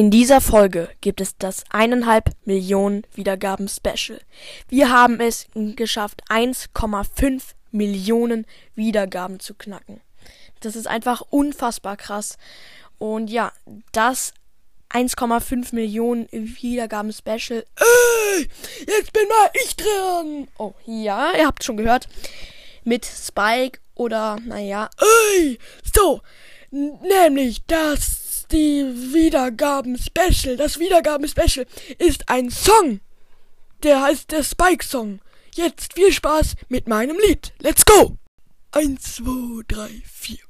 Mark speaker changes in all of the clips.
Speaker 1: In dieser Folge gibt es das eineinhalb Millionen Wiedergaben Special. Wir haben es geschafft, 1,5 Millionen Wiedergaben zu knacken. Das ist einfach unfassbar krass. Und ja, das 1,5 Millionen Wiedergaben Special. Ey, jetzt bin mal ich dran. Oh, ja, ihr habt schon gehört. Mit Spike oder, naja. Ey, so. Nämlich das die Wiedergaben-Special. Das Wiedergaben-Special ist ein Song. Der heißt der Spike-Song. Jetzt viel Spaß mit meinem Lied. Let's go! Eins, zwei, drei, vier.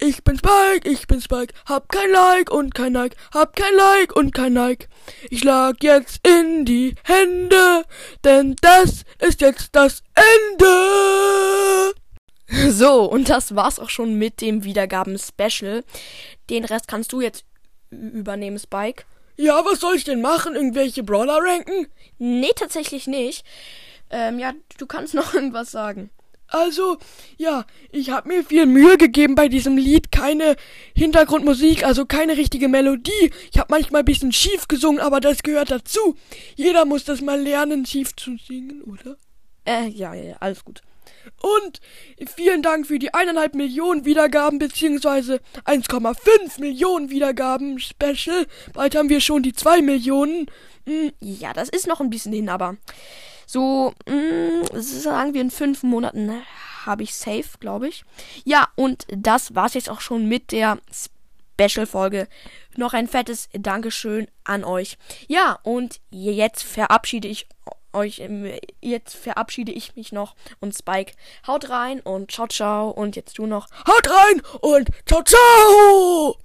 Speaker 1: ich bin Spike, ich bin Spike, hab kein Like und kein Like, hab kein Like und kein Like. Ich lag jetzt in die Hände, denn das ist jetzt das Ende. So, und das war's auch schon mit dem Wiedergaben-Special. Den Rest kannst du jetzt übernehmen, Spike. Ja, was soll ich denn machen? Irgendwelche Brawler ranken? Nee, tatsächlich nicht. Ähm, ja, du kannst noch irgendwas sagen. Also, ja, ich habe mir viel Mühe gegeben bei diesem Lied. Keine Hintergrundmusik, also keine richtige Melodie. Ich habe manchmal ein bisschen schief gesungen, aber das gehört dazu. Jeder muss das mal lernen, schief zu singen, oder? Äh, ja, ja, alles gut. Und vielen Dank für die eineinhalb Millionen Wiedergaben, beziehungsweise 1,5 Millionen Wiedergaben Special. Bald haben wir schon die zwei Millionen. Hm, ja, das ist noch ein bisschen hin, aber so, mh, mm, sagen wir in fünf Monaten habe ich safe, glaube ich. Ja, und das war's jetzt auch schon mit der Special-Folge. Noch ein fettes Dankeschön an euch. Ja, und jetzt verabschiede ich euch, jetzt verabschiede ich mich noch und Spike. Haut rein und ciao, ciao. Und jetzt du noch. Haut rein und ciao, ciao!